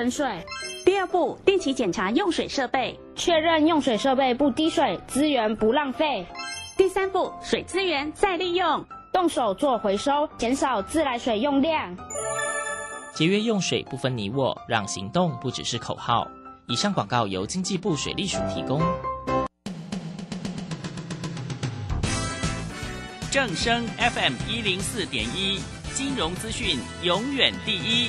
喷水。第二步，定期检查用水设备，确认用水设备不滴水，资源不浪费。第三步，水资源再利用，动手做回收，减少自来水用量。节约用水不分你我，让行动不只是口号。以上广告由经济部水利署提供。正声 FM 一零四点一，金融资讯永远第一。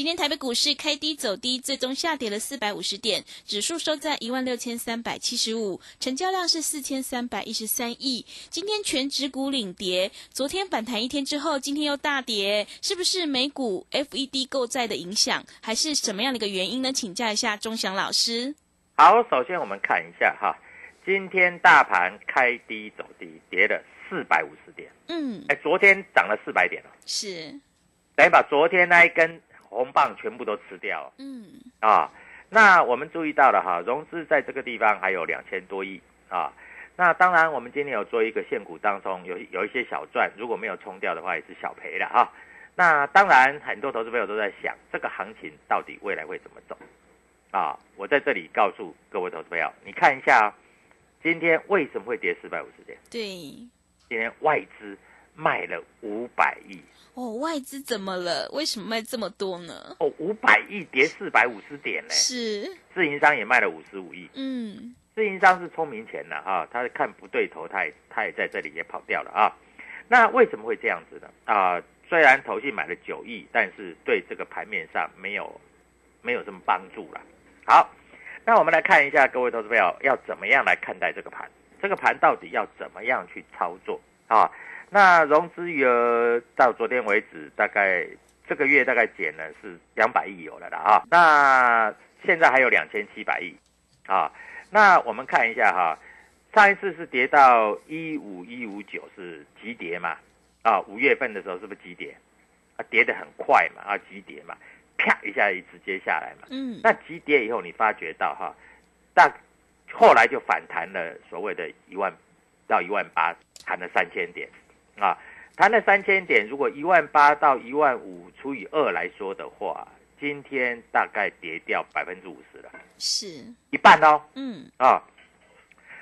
今天台北股市开低走低，最终下跌了四百五十点，指数收在一万六千三百七十五，成交量是四千三百一十三亿。今天全指股领跌，昨天反弹一天之后，今天又大跌，是不是美股 FED 购债的影响，还是什么样的一个原因呢？请教一下钟祥老师。好，首先我们看一下哈，今天大盘开低走低，跌了四百五十点。嗯，哎，昨天涨了四百点了，是，等于把昨天那一根红棒全部都吃掉。嗯，啊，那我们注意到了哈，融资在这个地方还有两千多亿啊。那当然，我们今天有做一个限股当中有有一些小赚，如果没有冲掉的话，也是小赔了哈。那当然，很多投资朋友都在想，这个行情到底未来会怎么走啊？我在这里告诉各位投资朋友，你看一下、啊，今天为什么会跌四百五十点？对，今天外资卖了五百亿哦，外资怎么了？为什么卖这么多呢？哦，五百亿跌四百五十点呢？是，自营商也卖了五十五亿。嗯，自营商是聪明钱了哈，他看不对头，他也他也在这里也跑掉了啊。那为什么会这样子呢？啊，虽然投信买了九亿，但是对这个盘面上没有没有什么帮助了。好，那我们来看一下各位投资朋友要怎么样来看待这个盘，这个盘到底要怎么样去操作啊？那融资余额到昨天为止，大概这个月大概减了是两百亿有了的啊。那现在还有两千七百亿啊。那我们看一下哈，上一次是跌到一五一五九是急跌嘛？啊，五月份的时候是不是急跌？啊，跌得很快嘛，啊，急跌嘛，啪一下直接下来嘛。嗯，那急跌以后，你发觉到哈，大后来就反弹了，所谓的一万到一万八，弹了三千点。啊，谈了三千点，如果一万八到一万五除以二来说的话，今天大概跌掉百分之五十了，是一半哦。嗯，啊，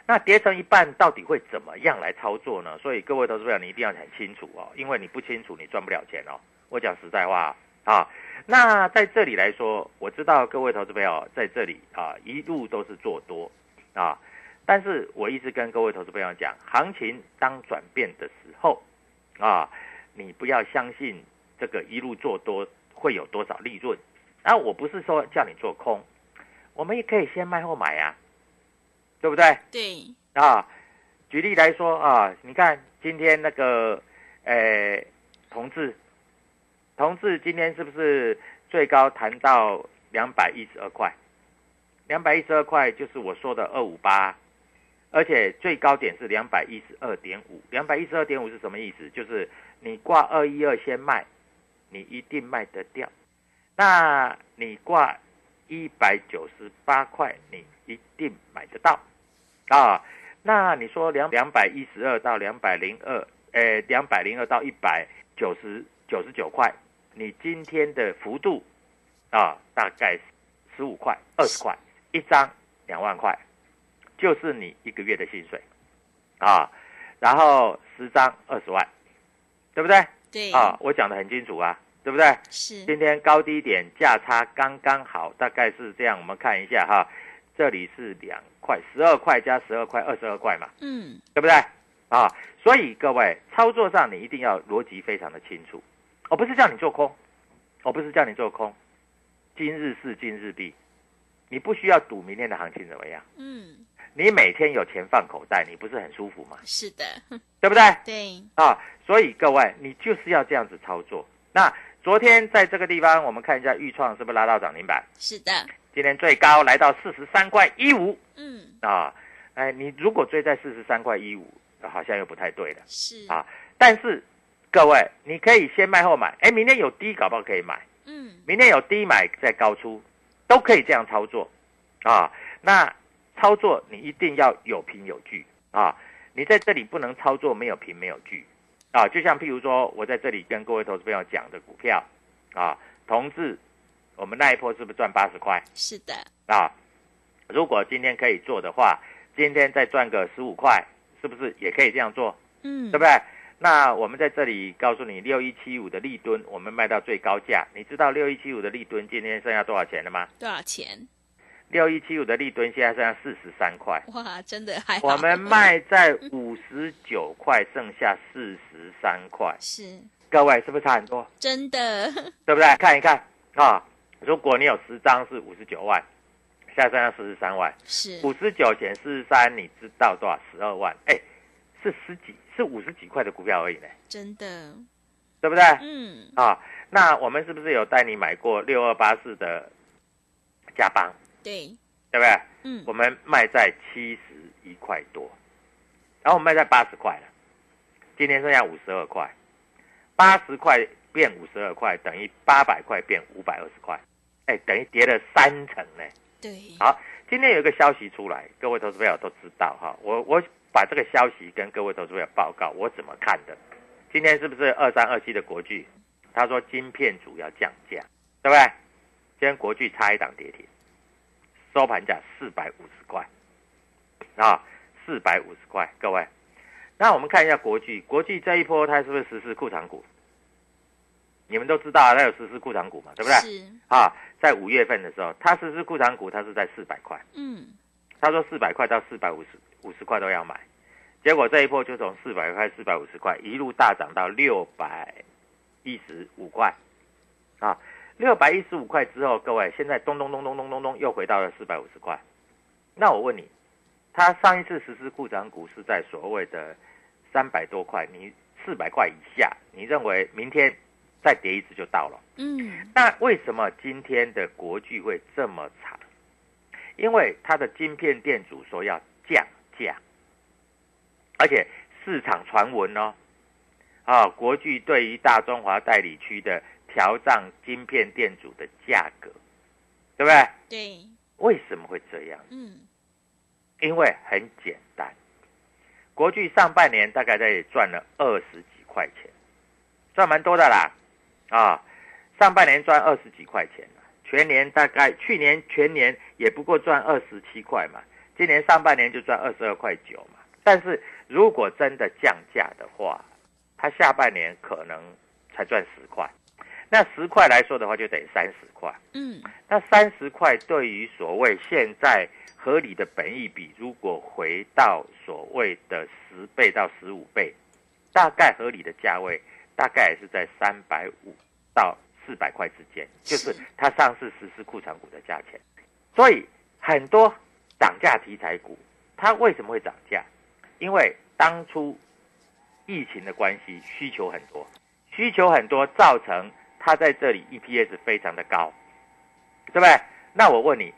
那跌成一半到底会怎么样来操作呢？所以各位投资友，你一定要很清楚哦，因为你不清楚，你赚不了钱哦。我讲实在话啊，那在这里来说，我知道各位投资朋友在这里啊，一路都是做多啊，但是我一直跟各位投资朋友讲，行情当转变的时候。啊，你不要相信这个一路做多会有多少利润。啊，我不是说叫你做空，我们也可以先卖后买呀、对不对？对，啊，举例来说啊，你看今天那个，呃，同志，同志今天是不是最高谈到两百一十二块？两百一十二块就是我说的二五八，而且最高点是两百一十二点五。两百一十二点五是什么意思？就是你挂二一二先卖，你一定卖得掉。那你挂一百九十八块，你一定买得到啊。那你说两两百一十二到两百零二，呃，两百零二到一百九十九十九块，你今天的幅度啊，大概十五块、二十块。一张两万块，就是你一个月的薪水，啊，然后十张二十万，对不对？对。啊，我讲的很清楚啊，对不对？是。今天高低点价差刚刚好，大概是这样。我们看一下哈，这里是两块，十二块加十二块，二十二块嘛。嗯。对不对？啊，所以各位操作上你一定要逻辑非常的清楚。我不是叫你做空，我不是叫你做空，今日事今日毕。你不需要赌明天的行情怎么样？嗯，你每天有钱放口袋，你不是很舒服吗？是的，对不对？对啊，所以各位，你就是要这样子操作。那昨天在这个地方，我们看一下豫创是不是拉到涨停板？是的，今天最高来到四十三块一五。嗯，啊，哎，你如果追在四十三块一五，好像又不太对了。是啊，但是各位，你可以先卖后买，哎，明天有低搞不好可以买。嗯，明天有低买再高出。都可以这样操作，啊，那操作你一定要有凭有据啊，你在这里不能操作没有凭没有据，啊，就像譬如说我在这里跟各位投资朋友讲的股票，啊，同志，我们那一波是不是赚八十块？是的，啊，如果今天可以做的话，今天再赚个十五块，是不是也可以这样做？嗯，对不对？那我们在这里告诉你，六一七五的利吨，我们卖到最高价。你知道六一七五的利吨今天剩下多少钱了吗？多少钱？六一七五的立吨现在剩下四十三块。哇，真的还我们卖在五十九块，剩下四十三块。是，各位是不是差很多？真的，对不对？看一看啊，如果你有十张是五十九万，现在剩下四十三万。是五十九减四十三，你知道多少？十二万。哎。是十几，是五十几块的股票而已呢，真的，对不对？嗯，啊，那我们是不是有带你买过六二八四的加邦？对，对不对？嗯，我们卖在七十一块多，然后我们卖在八十块了，今天剩下五十二块，八十块变五十二块，等于八百块变五百二十块，哎，等于跌了三成呢。对，好，今天有一个消息出来，各位投资朋友都知道哈，我我。把这个消息跟各位投资朋友报告，我怎么看的？今天是不是二三二七的国巨？他说晶片主要降价，对不对？今天国巨差一档跌停，收盘价四百五十块啊，四百五十块。各位，那我们看一下国际，国际这一波它是不是实施库藏股？你们都知道它有实施库藏股嘛，对不对？是啊，在五月份的时候，它实施库藏股，它是在四百块。嗯，他说四百块到四百五十。五十块都要买，结果这一波就从四百块、四百五十块一路大涨到六百一十五块，啊，六百一十五块之后，各位现在咚咚咚咚咚咚咚又回到了四百五十块。那我问你，他上一次实施库存股是在所谓的三百多块，你四百块以下，你认为明天再跌一次就到了？嗯，那为什么今天的国巨会这么惨？因为它的晶片店主说要降。价，而且市场传闻哦，啊，国巨对于大中华代理区的调涨晶片店主的价格，对不对？对。为什么会这样？嗯，因为很简单，国巨上半年大概在赚了二十几块钱，赚蛮多的啦，啊，上半年赚二十几块钱全年大概去年全年也不过赚二十七块嘛。今年上半年就赚二十二块九嘛，但是如果真的降价的话，它下半年可能才赚十块，那十块来说的话就等于三十块。嗯，那三十块对于所谓现在合理的本益比，如果回到所谓的十倍到十五倍，大概合理的价位大概也是在三百五到四百块之间，就是它上市实施库存股的价钱。所以很多。涨价题材股，它为什么会涨价？因为当初疫情的关系，需求很多，需求很多，造成它在这里 EPS 非常的高，对不对？那我问你，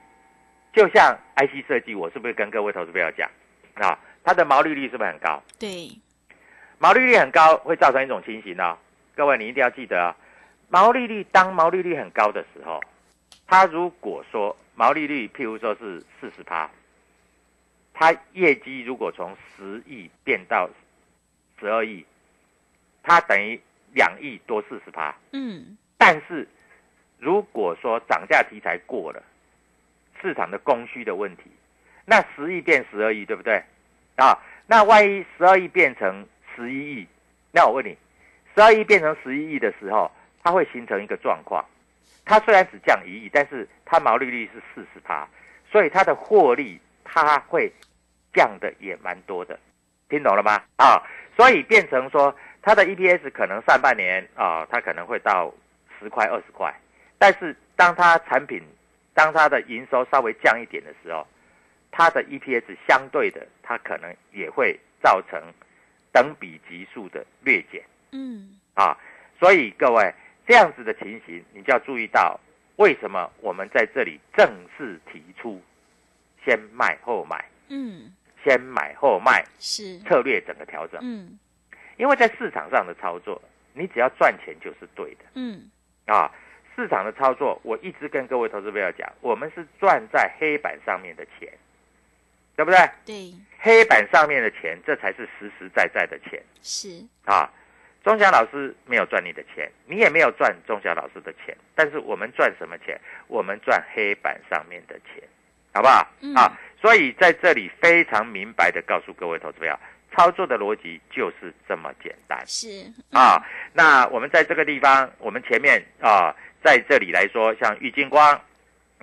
就像 IC 设计，我是不是跟各位投资朋友讲啊？它的毛利率是不是很高？对，毛利率很高会造成一种情形哦，各位你一定要记得啊、毛利率当毛利率很高的时候，它如果说毛利率譬如说是四十趴，它业绩如果从十亿变到十二亿，它等于两亿多四十趴。嗯，但是如果说涨价题材过了，市场的供需的问题，那十亿变十二亿，对不对？啊，那万一十二亿变成十一亿，那我问你，十二亿变成十一亿的时候，它会形成一个状况，它虽然只降一亿，但是它毛利率是四十趴，所以它的获利它会降的也蛮多的，听懂了吗？啊，所以变成说它的 EPS 可能上半年啊，它可能会到十块二十块，但是当它产品当它的营收稍微降一点的时候，它的 EPS 相对的，它可能也会造成等比级数的略减。嗯，啊。所以各位这样子的情形，你就要注意到为什么我们在这里正式提出先卖后买，嗯，先买后卖是，策略整个调整，嗯因为在市场上的操作，你只要赚钱就是对的。嗯，啊，市场的操作，我一直跟各位投资朋友讲，我们是赚在黑板上面的钱，对不对？对，黑板上面的钱，这才是实实在在的钱是，啊。钟祥老师没有赚你的钱，你也没有赚钟祥老师的钱，但是我们赚什么钱？我们赚黑板上面的钱，好不好？嗯啊，所以在这里非常明白的告诉各位投资朋友，操作的逻辑就是这么简单。是，啊，那我们在这个地方，我们前面啊，在这里来说，像玉金光，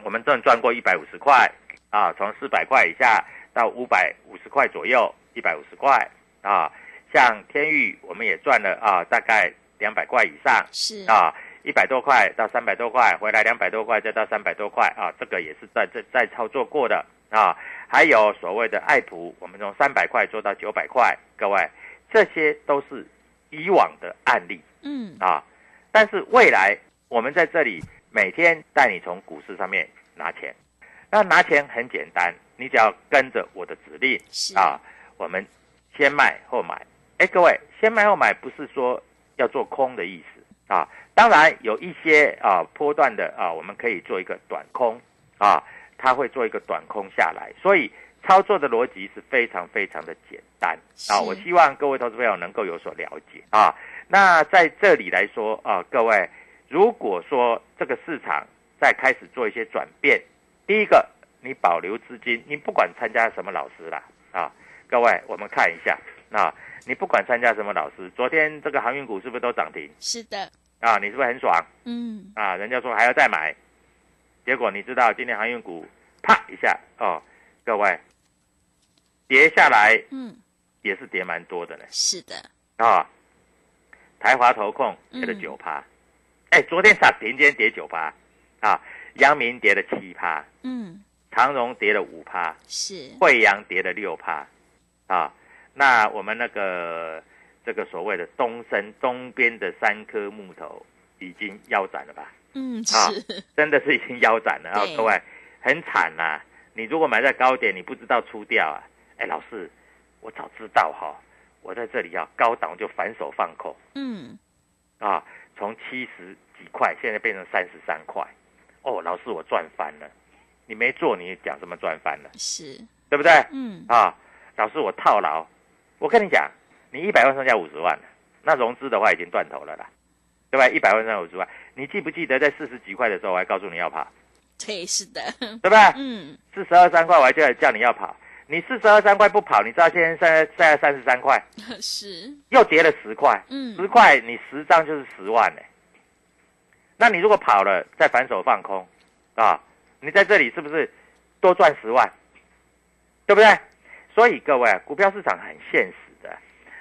我们正赚过一百五十块啊，从四百块以下到五百五十块左右，一百五十块啊。像天域，我们也赚了啊，大概两百块以上是，啊，一百多块到三百多块，回来两百多块，再到三百多块啊，这个也是在在在操作过的啊。还有所谓的爱普，我们从三百块做到九百块，各位，这些都是以往的案例嗯，啊。但是未来我们在这里每天带你从股市上面拿钱，那拿钱很简单，你只要跟着我的指令，啊，我们先卖后买。哎，各位，先卖后买不是说要做空的意思啊。当然有一些啊波段的啊，我们可以做一个短空啊，它会做一个短空下来，所以操作的逻辑是非常非常的简单啊。我希望各位投资朋友能够有所了解啊。那在这里来说啊，各位，如果说这个市场在开始做一些转变，第一个你保留资金，你不管参加什么老师啦啊，各位我们看一下啊，你不管参加什么老师，昨天这个航运股是不是都涨停是的，啊？你是不是很爽嗯，啊？人家说还要再买，结果你知道今天航运股啪一下哦，各位跌下来嗯，也是跌蛮多的呢。是的，啊。台华投控跌了嗯九趴，哎、昨天涨停，今天跌九趴。啊。阳明跌了七趴，嗯，长荣跌了五趴，是，惠阳跌了六趴，啊，那我们那个这个所谓的东升东边的三颗木头已经腰斩了吧？嗯，啊是，真的是已经腰斩了啊！各位很惨呐、你如果买在高点，你不知道出掉啊？哎，老师，我早知道哈、我在这里要高档就反手放空嗯，啊，从七十几块现在变成三十三块，哦，老师我赚翻了。你没做，你讲什么赚翻了？是，对不对？嗯，啊，老师我套牢，我跟你讲，你一百万剩下五十万，那融资的话已经断头了啦，对吧？一百万剩下五十万，你记不记得在四十几块的时候，我还告诉你要跑，对，是的，对不对？嗯，四十二三块我还叫叫你要跑，你四十二三块不跑，你知道现在现在现在三十三块，是，又跌了十块，嗯，十块你十张就是十万呢、那你如果跑了再反手放空，啊，你在这里是不是多赚十万？对不对？所以各位，股票市场很现实的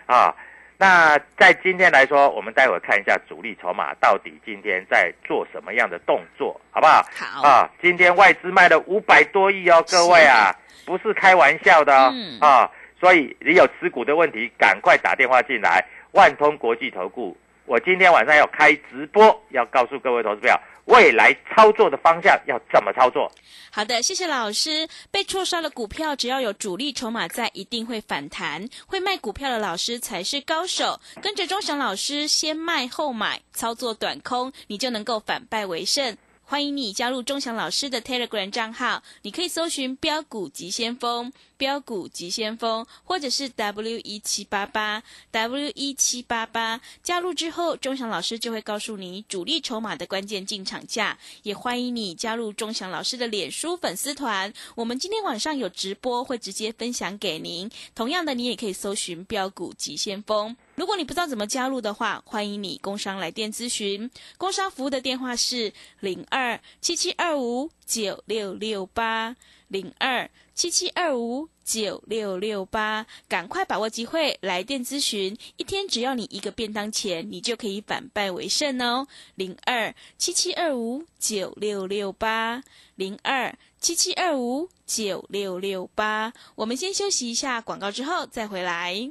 啊。那在今天来说，我们待会看一下主力筹码到底今天在做什么样的动作，好不好？好，啊，今天外资卖了五百多亿哦，各位啊，不是开玩笑的哦。嗯啊，所以你有持股的问题，赶快打电话进来。万通国际投顾，我今天晚上要开直播，要告诉各位投资票，未来操作的方向要怎么操作。好的，谢谢老师。被错杀的股票，只要有主力筹码在，一定会反弹。会卖股票的老师才是高手。跟着钟祥老师，先卖后买，操作短空，你就能够反败为胜。欢迎你加入钟祥老师的 Telegram 账号，你可以搜寻“标股急先锋”、“标股急先锋”，或者是 W 一七八八 W 一七八八。加入之后，钟祥老师就会告诉你主力筹码的关键进场价。也欢迎你加入钟祥老师的脸书粉丝团，我们今天晚上有直播，会直接分享给您。同样的，你也可以搜寻“标股急先锋”。如果你不知道怎么加入的话，欢迎你工商来电咨询。工商服务的电话是零二七七二五九六六八零二七七二五九六六八，赶快把握机会来电咨询，一天只要你一个便当钱，你就可以反败为胜哦。零二七七二五九六六八零二七七二五九六六八，我们先休息一下广告，之后再回来。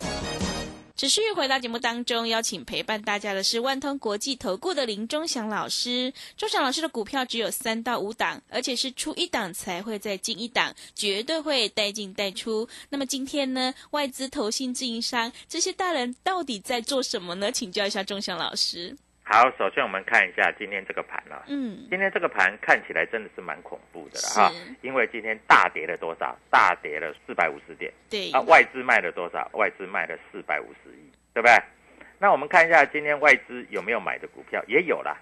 持续回到节目当中，邀请陪伴大家的是万通国际投顾的林忠祥老师。忠祥老师的股票只有三到五档，而且是出一档才会再进一档，绝对会带进带出。那么今天呢，外资、投信、自营商这些大人到底在做什么呢？请教一下忠祥老师。好，首先我们看一下今天这个盘了。嗯，今天这个盘看起来真的是蛮恐怖的了哈，因为今天大跌了多少？大跌了四百五十点。对啊，外资卖了多少？外资卖了四百五十亿，对不对？那我们看一下今天外资有没有买的股票，也有了。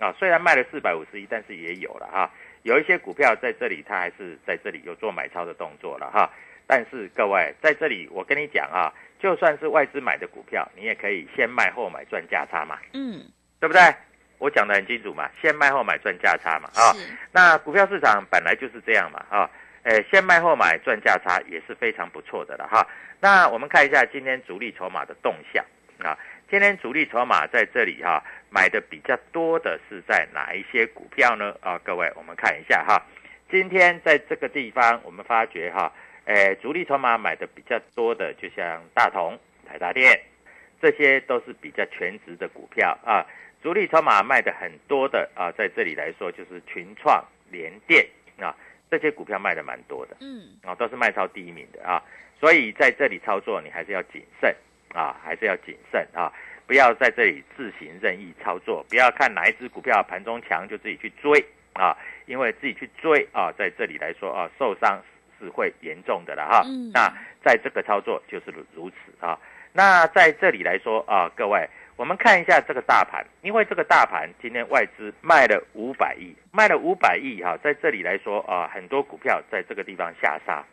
啊，虽然卖了四百五十亿，但是也有了哈。有一些股票在这里，它还是在这里有做买超的动作了哈。但是各位在这里，我跟你讲啊，就算是外资买的股票，你也可以先卖后买赚价差嘛。嗯。对不对？我讲的很清楚嘛，先卖后买赚价差嘛，啊，那股票市场本来就是这样嘛，啊，诶，先卖后买赚价差也是非常不错的了哈。那我们看一下今天主力筹码的动向啊，今天主力筹码在这里哈，买的比较多的是在哪一些股票呢？啊，各位我们看一下哈，今天在这个地方我们发觉哈，诶，主力筹码买的比较多的，就像大同、台达电，这些都是比较全值的股票啊。主力筹码卖的很多的啊，在这里来说就是群创、联电啊，这些股票卖的蛮多的，嗯，啊都是卖超第一名的啊，所以在这里操作你还是要谨慎啊，还是要谨慎啊，不要在这里自行任意操作，不要看哪一只股票盘中强就自己去追啊，因为自己去追啊，在这里来说啊，受伤是会严重的了哈。那在这个操作就是如此啊，那在这里来说啊，各位。我们看一下这个大盘，因为这个大盘今天外资卖了五百亿，卖了五百亿哈，在这里来说啊，很多股票在这个地方下杀。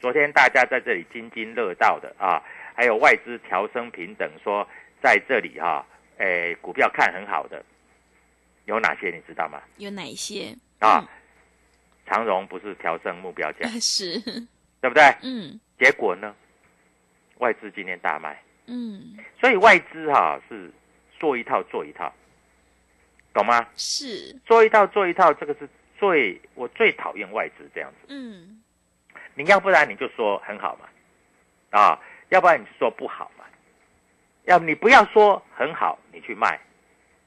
昨天大家在这里津津乐道的啊，还有外资调升平等说在这里哈，诶，股票看很好的有哪些你知道吗？有哪一些啊？长荣不是调升目标价 是，对不对？嗯。结果呢？外资今天大卖。嗯，所以外资哈是做一套做一套，懂吗？是做一套做一套，这个是最我最讨厌外资这样子。嗯，你要不然你就说很好嘛，啊，要不然你就说不好嘛，要你不要说很好，你去卖。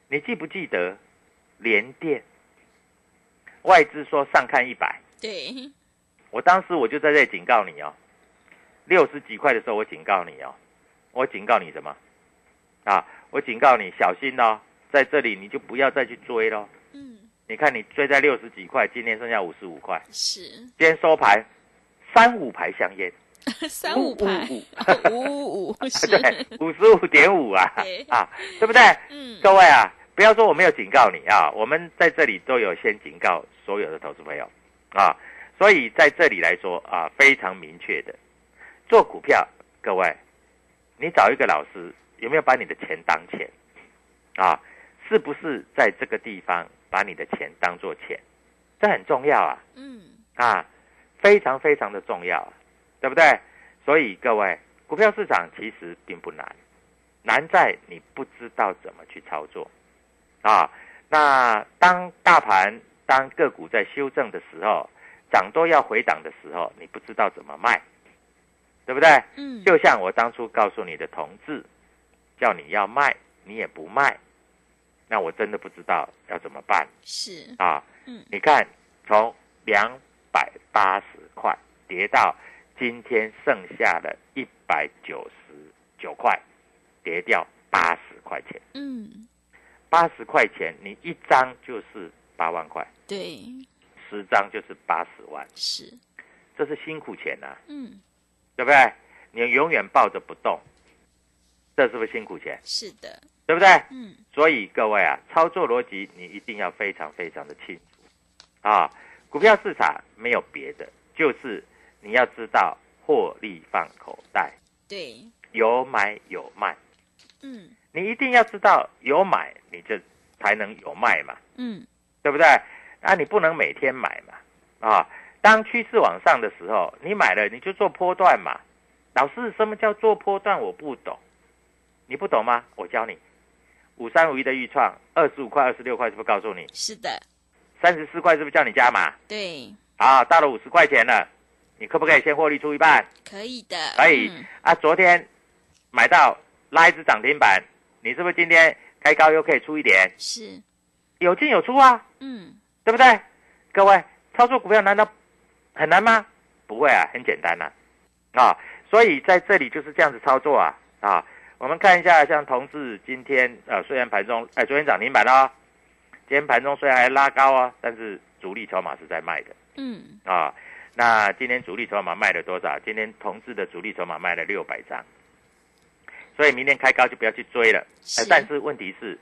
你记不记得联电外资说上看一百？对，我当时我就在这里警告你哦，六十几块的时候我警告你哦。我警告你什么？啊，我警告你小心哦，在这里你就不要再去追喽。嗯，你看你追在六十几块，今天剩下五十五块。是，今天收盘三五牌香烟，三五牌五五五，对，五十五点五啊，啊，对不对？嗯，各位啊，不要说我没有警告你啊，我们在这里都有先警告所有的投资朋友啊，所以在这里来说啊，非常明确的，做股票。各位，你找一个老师，有没有把你的钱当钱？啊，是不是在这个地方把你的钱当做钱？这很重要啊。嗯，啊，非常非常的重要，对不对？所以各位，股票市场其实并不难，难在你不知道怎么去操作啊。那当大盘、当个股在修正的时候，涨多要回档的时候，你不知道怎么卖，对不对？嗯，就像我当初告诉你的同志，叫你要卖，你也不卖，那我真的不知道要怎么办。是，啊。嗯，你看，从两百八十块跌到今天剩下的一百九十九块，跌掉八十块钱。嗯，八十块钱，你一张就是八万块，对，十张就是八十万，是，这是辛苦钱呐、啊，嗯，对不对？你永远抱着不动，这是不是辛苦钱？是的，对不对？嗯，所以各位啊，操作逻辑你一定要非常非常的清楚啊！股票市场没有别的，就是你要知道获利放口袋，对，有买有卖。嗯你一定要知道有买，你就才能有卖嘛，嗯，对不对？啊，你不能每天买嘛，啊，当趋势往上的时候，你买了你就做波段嘛。老师，什么叫做波段？我不懂，你不懂吗？我教你。五三五一的预创，二十五块、二十六块，是不是告诉你？是的，三十四块是不是叫你加码？对，啊，到了五十块钱了，你可不可以先获利出一半？可以的，可以、嗯啊。昨天买到拉一只涨停板，你是不是今天开高又可以出一点？是，有进有出啊，嗯，对不对？各位，操作股票难道很难吗？不会啊，很简单呐、啊。所以在这里就是这样子操作啊啊。我们看一下，像同志今天呃，虽然盘中哎、昨天涨停板哦，今天盘中虽然还拉高啊，但是主力筹码是在卖的嗯，啊。那今天主力筹码卖了多少？今天同志的主力筹码卖了六百张，所以明天开高就不要去追了。但是问题是，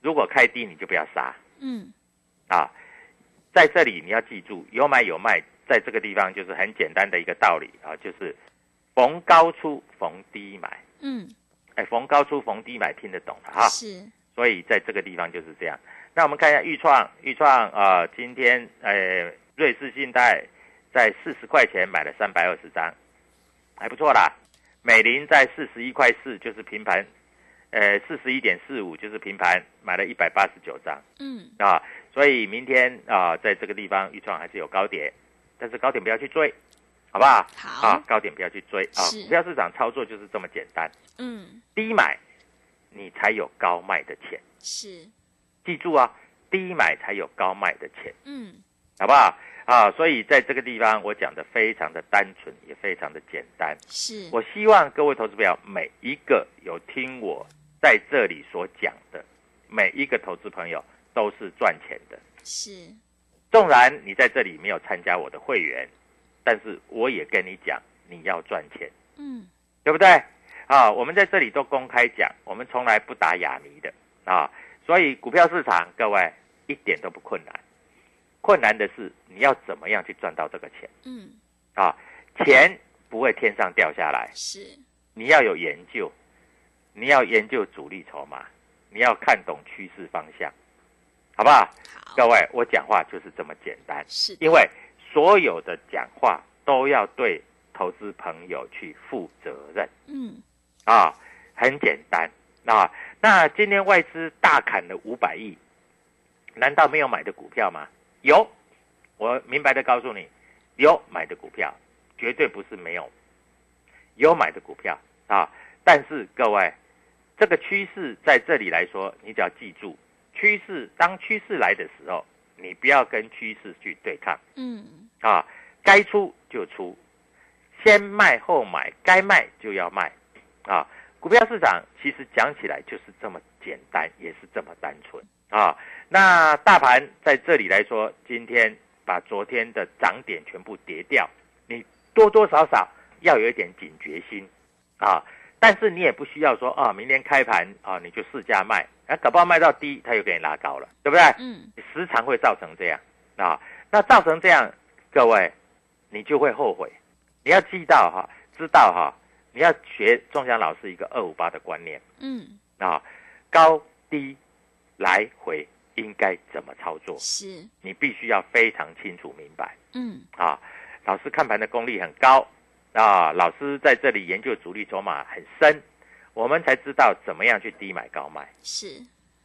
如果开低你就不要杀嗯，啊。在这里你要记住，有买有卖，在这个地方就是很简单的一个道理啊，就是逢高出，逢低买。嗯，哎，逢高出，逢低买，听得懂了哈。是，所以在这个地方就是这样。那我们看一下豫创，豫创啊、呃今天呃瑞士信贷在四十块钱买了三百二十张，还不错啦。美林在四十一块四，就是平盘，呃四十一点四五就是平盘，买了一百八十九张嗯，啊。所以明天啊、在这个地方豫创还是有高点，但是高点不要去追，好不好？好啊，高点不要去追啊。股票市场操作就是这么简单，嗯，低买你才有高卖的钱。是，记住啊，低买才有高卖的钱，嗯，好不好？啊，所以在这个地方我讲的非常的单纯，也非常的简单。是，我希望各位投资朋友每一个有听我在这里所讲的，每一个投资朋友都是赚钱的。是，纵然你在这里没有参加我的会员，但是我也跟你讲，你要赚钱，嗯，对不对？啊，我们在这里都公开讲，我们从来不打哑谜的啊。所以股票市场，各位一点都不困难，困难的是你要怎么样去赚到这个钱嗯，啊？钱不会天上掉下来，是，你要有研究，你要研究主力筹码，你要看懂趋势方向，好不好？好，各位，我讲话就是这么简单，是，因为所有的讲话都要对投资朋友去负责任嗯，啊，很简单啊。那今天外资大砍了五百亿，难道没有买的股票吗？有，我明白的告诉你，有买的股票，绝对不是没有，有买的股票啊。但是各位，这个趋势在这里来说，你只要记住，趋势当趋势来的时候，你不要跟趋势去对抗嗯，啊，该出就出，先卖后买，该卖就要卖啊。股票市场其实讲起来就是这么简单，也是这么单纯啊。那大盘在这里来说，今天把昨天的涨点全部跌掉，你多多少少要有一点警觉心啊。但是你也不需要说啊，明天开盘啊你就试价卖，啊搞不好卖到低，它又给你拉高了，对不对？嗯，时常会造成这样啊。那造成这样，各位你就会后悔。你要记到哈，知道哈，你要学钟祥老师一个二五八的观念嗯，啊，高低来回应该怎么操作，是，你必须要非常清楚明白嗯，啊。老师看盘的功力很高啊，老师在这里研究主力筹码很深，我们才知道怎么样去低买高卖，是，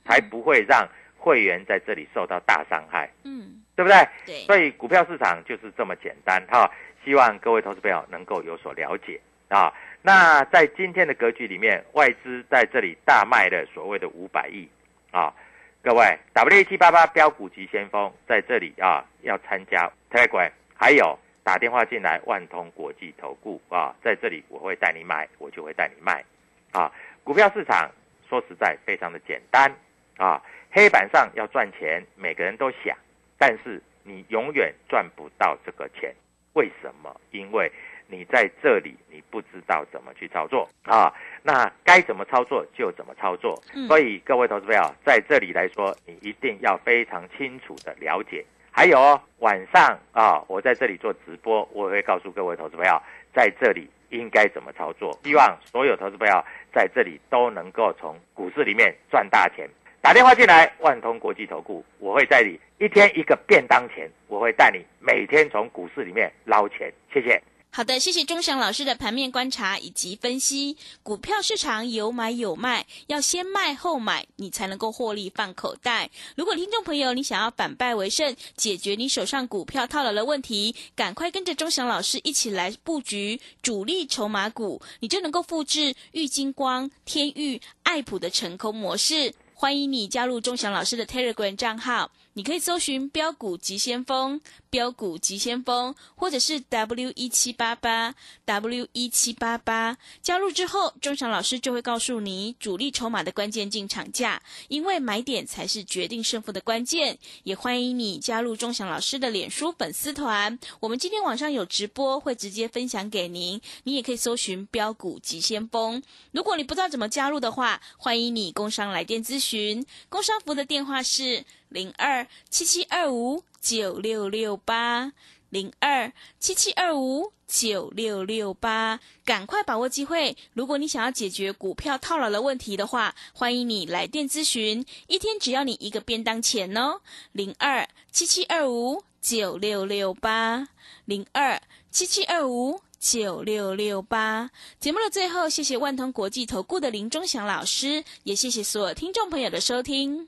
才不会让会员在这里受到大伤害，嗯，对不对？对，所以股票市场就是这么简单哈，希望各位投资朋友能够有所了解啊。那在今天的格局里面，外资在这里大卖的所谓的五百亿啊，各位 W 七八八标股级先锋在这里啊要参加 Telegram，还有打电话进来万通国际投顾啊，在这里我会带你买，我就会带你卖啊。股票市场说实在非常的简单啊，黑板上要赚钱，每个人都想。但是你永远赚不到这个钱，为什么？因为你在这里你不知道怎么去操作啊。那该怎么操作就怎么操作。嗯所以各位投资朋友在这里来说，你一定要非常清楚的了解。还有哦，晚上啊，我在这里做直播，我也会告诉各位投资朋友，在这里应该怎么操作。希望所有投资朋友在这里都能够从股市里面赚大钱。打电话进来，万通国际投顾，我会带你一天一个便当钱，我会带你每天从股市里面捞钱。谢谢。好的，谢谢钟祥老师的盘面观察以及分析。股票市场有买有卖，要先卖后买，你才能够获利放口袋。如果听众朋友你想要反败为胜，解决你手上股票套牢的问题，赶快跟着钟祥老师一起来布局主力筹码股，你就能够复制玉金光、天域、爱普的成功模式。欢迎你加入钟祥老师的 Telegram 账号，你可以搜寻“标股急先锋”、“标股急先锋”，或者是 W 一七八八 W 一七八八。加入之后，钟祥老师就会告诉你主力筹码的关键进场价，因为买点才是决定胜负的关键。也欢迎你加入钟祥老师的脸书粉丝团，我们今天晚上有直播，会直接分享给您。你也可以搜寻“标股急先锋”。如果你不知道怎么加入的话，欢迎你工商来电咨询。工商服的电话是零二七七二五九六六八零二七七二五九六六八，赶快把握机会！如果你想要解决股票套牢的问题的话，欢迎你来电咨询，一天只要你一个便当钱哦。零二七七二五九六六八零二七七二五。九六六八节目的最后，谢谢万通国际投顾的林忠祥老师，也谢谢所有听众朋友的收听。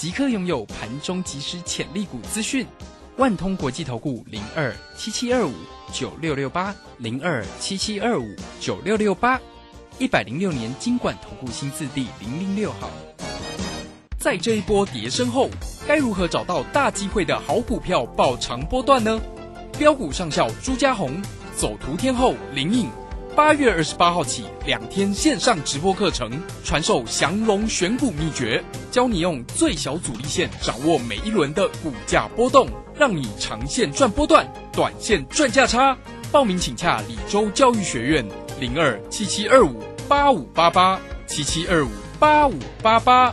即刻拥有盘中即时潜力股资讯。万通国际投顾零二七七二五九六六八零二七七二五九六六八，一百零六年经管投顾新字第零零六号。在这一波跌升后，该如何找到大机会的好股票爆长波段呢？标股上校朱家红走图天后林颖。八月二十八号起，两天线上直播课程，传授降龙选股秘诀，教你用最小阻力线掌握每一轮的股价波动，让你长线赚波段，短线赚价差。报名请洽李州教育学院零二七七二五八五八八七七二五八五八八。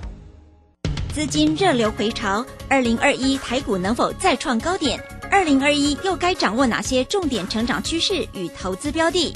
资金热流回潮，二零二一台股能否再创高点？二零二一又该掌握哪些重点成长趋势与投资标的？